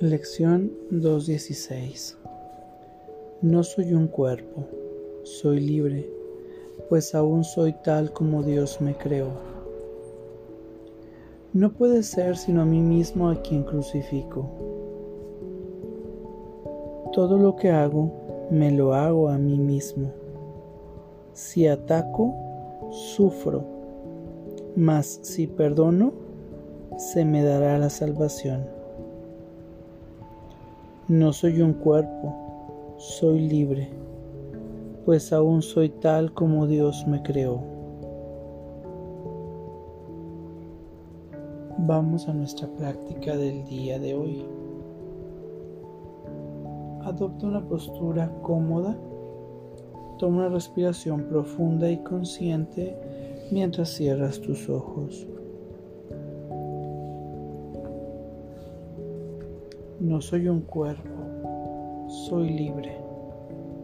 Lección 2.16 No soy un cuerpo, soy libre, pues aún soy tal como Dios me creó. No puede ser sino a mí mismo a quien crucifico. Todo lo que hago, me lo hago a mí mismo. Si ataco, sufro, mas si perdono, se me dará la salvación. No soy un cuerpo, soy libre, pues aún soy tal como Dios me creó. Vamos a nuestra práctica del día de hoy. Adopta una postura cómoda, toma una respiración profunda y consciente mientras cierras tus ojos. No soy un cuerpo, soy libre,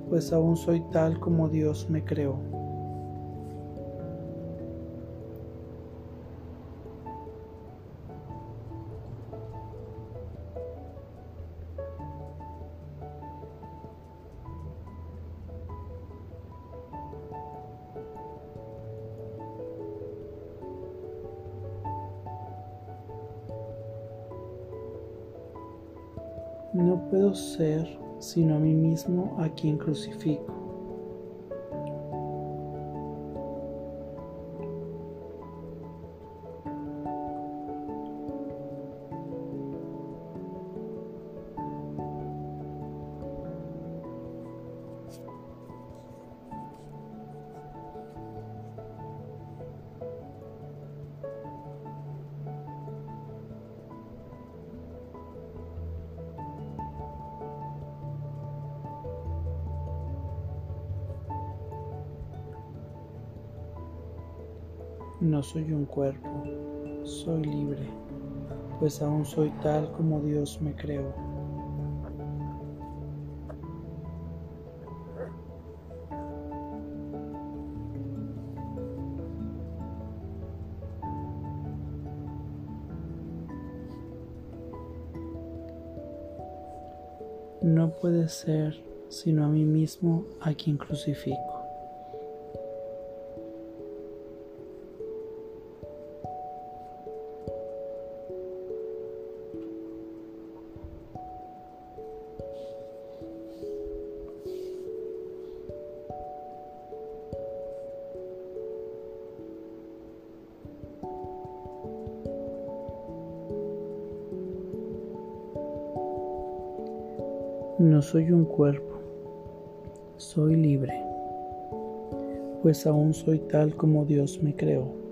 pues aún soy tal como Dios me creó. No puedo ser sino a mí mismo a quien crucifico. No soy un cuerpo, soy libre, pues aún soy tal como Dios me creó. No puede ser sino a mí mismo a quien crucifico. No soy un cuerpo, soy libre, pues aún soy tal como Dios me creó.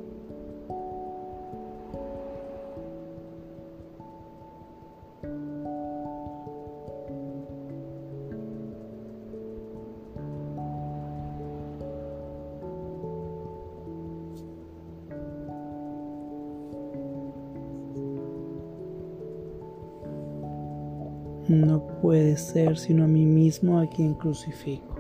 No puede ser sino a mí mismo a quien crucifico.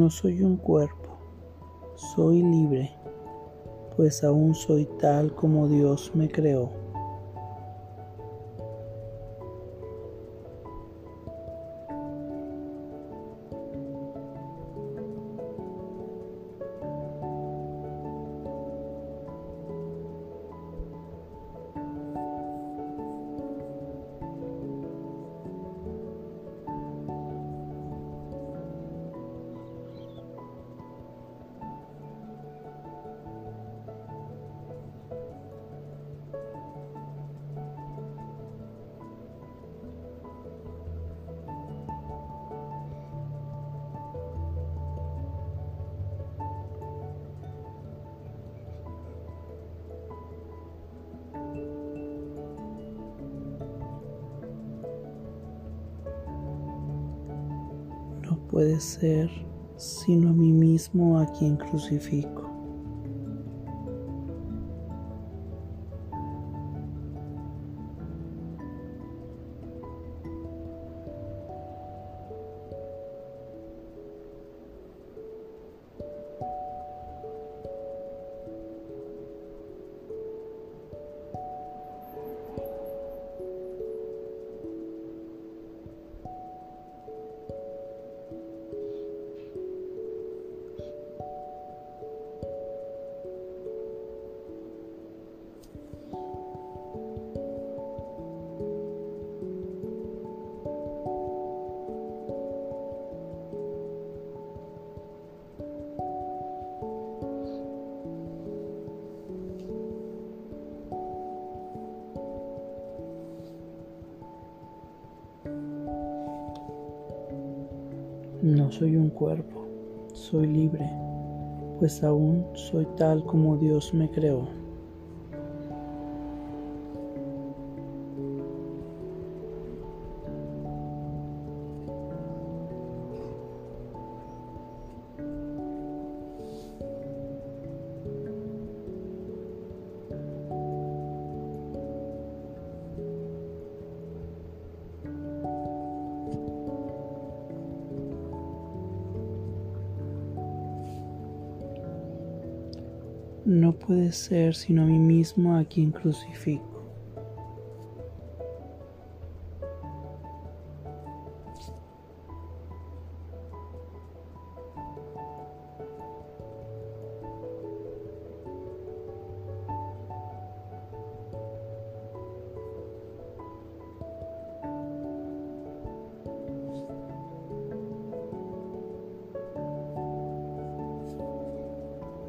No soy un cuerpo, soy libre, pues aún soy tal como Dios me creó. Puede ser sino a mí mismo a quien crucifico. No soy un cuerpo, soy libre, pues aún soy tal como Dios me creó. Ser sino a mí mismo a quien crucifico.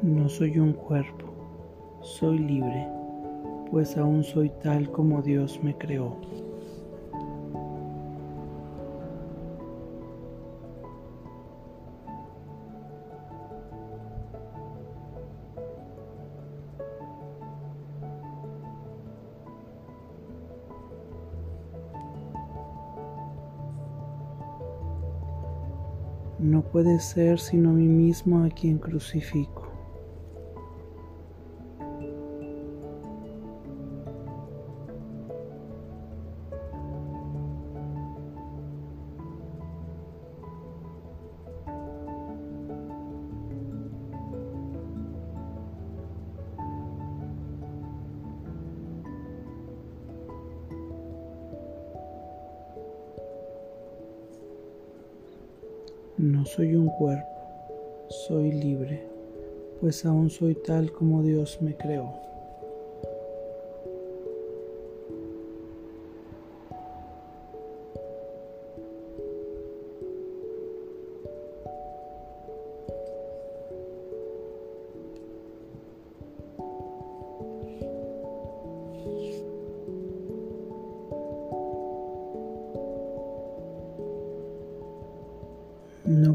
No soy un cuerpo, soy libre, pues aún soy tal como Dios me creó. No puede ser sino a mí mismo a quien crucifico. No soy un cuerpo, soy libre, pues aún soy tal como Dios me creó.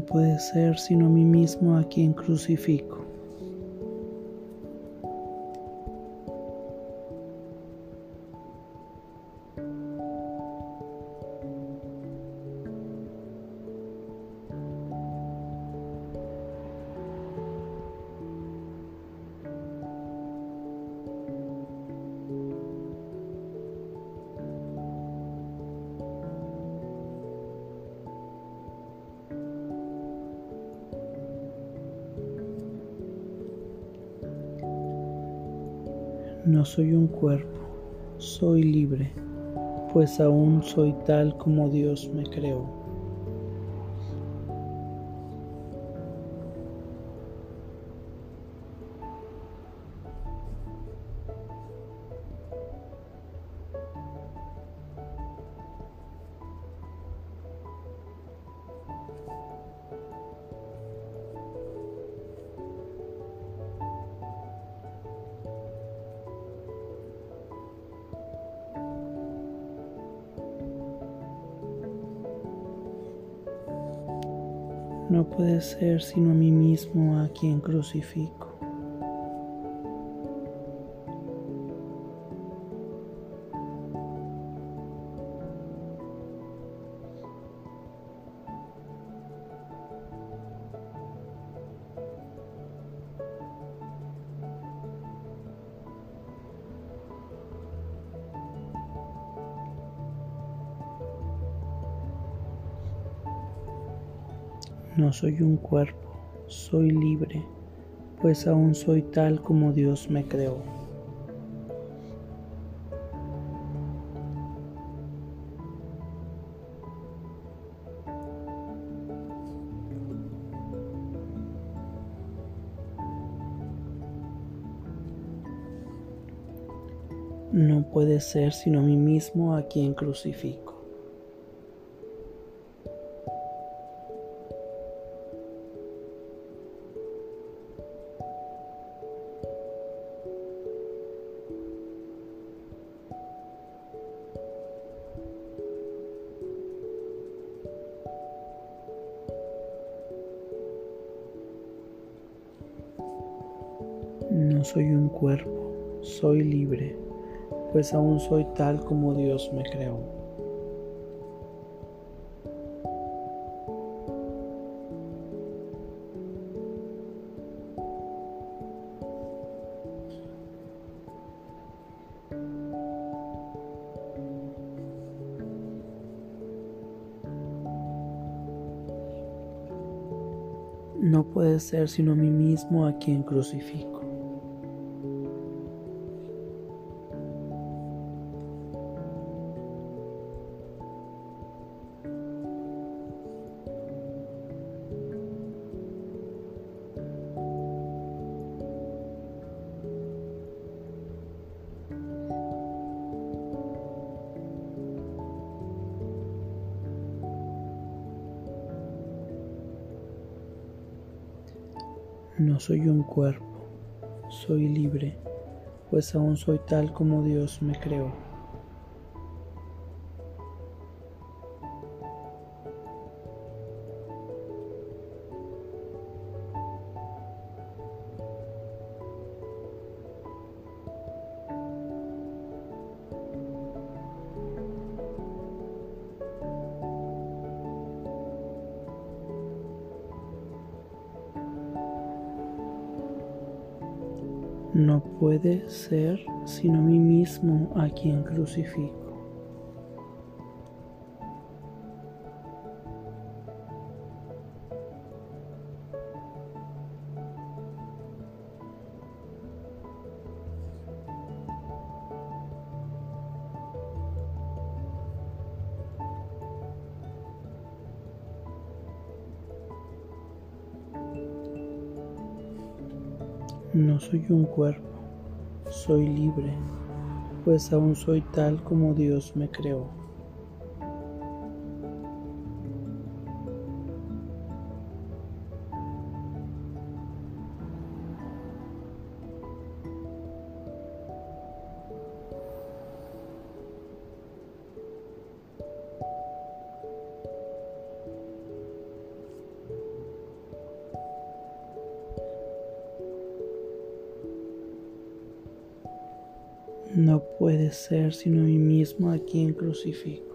Puede ser sino a mí mismo a quien crucifico. No soy un cuerpo, soy libre, pues aún soy tal como Dios me creó. No puede ser sino a mí mismo a quien crucifico. No soy un cuerpo, soy libre, pues aún soy tal como Dios me creó. No puede ser sino a mí mismo a quien crucifico. Soy un cuerpo, soy libre, pues aún soy tal como Dios me creó. No puede ser sino a mí mismo a quien crucifico. No soy un cuerpo, soy libre, pues aún soy tal como Dios me creó. No puede ser sino a mí mismo a quien crucifico. No soy un cuerpo, soy libre, pues aún soy tal como Dios me creó. No puede ser sino a mí mismo a quien crucifico.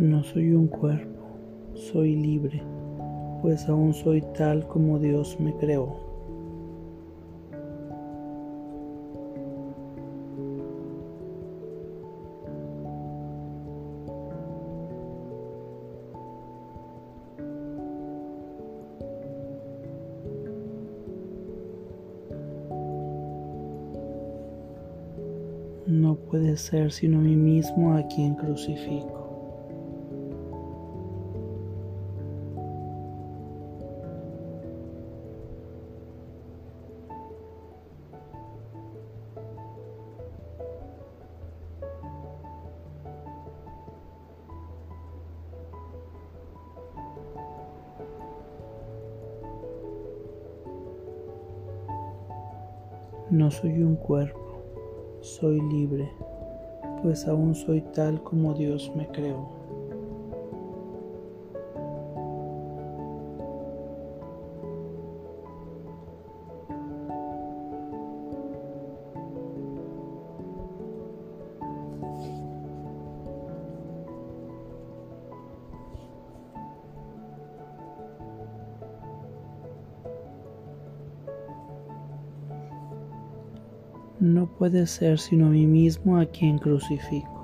No soy un cuerpo, soy libre, pues aún soy tal como Dios me creó. No puede ser sino a mí mismo a quien crucifico. No soy un cuerpo, soy libre, pues aún soy tal como Dios me creó. No puede ser sino a mí mismo a quien crucifico.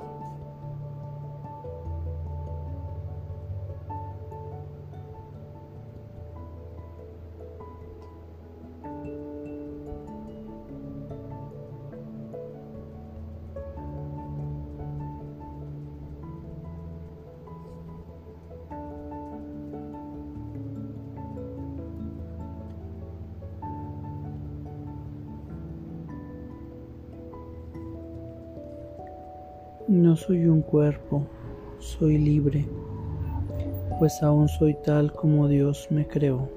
No soy un cuerpo, soy libre, pues aún soy tal como Dios me creó.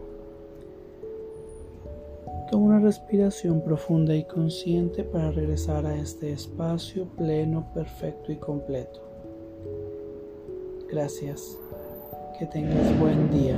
Toma una respiración profunda y consciente para regresar a este espacio pleno, perfecto y completo. Gracias. Que tengas buen día.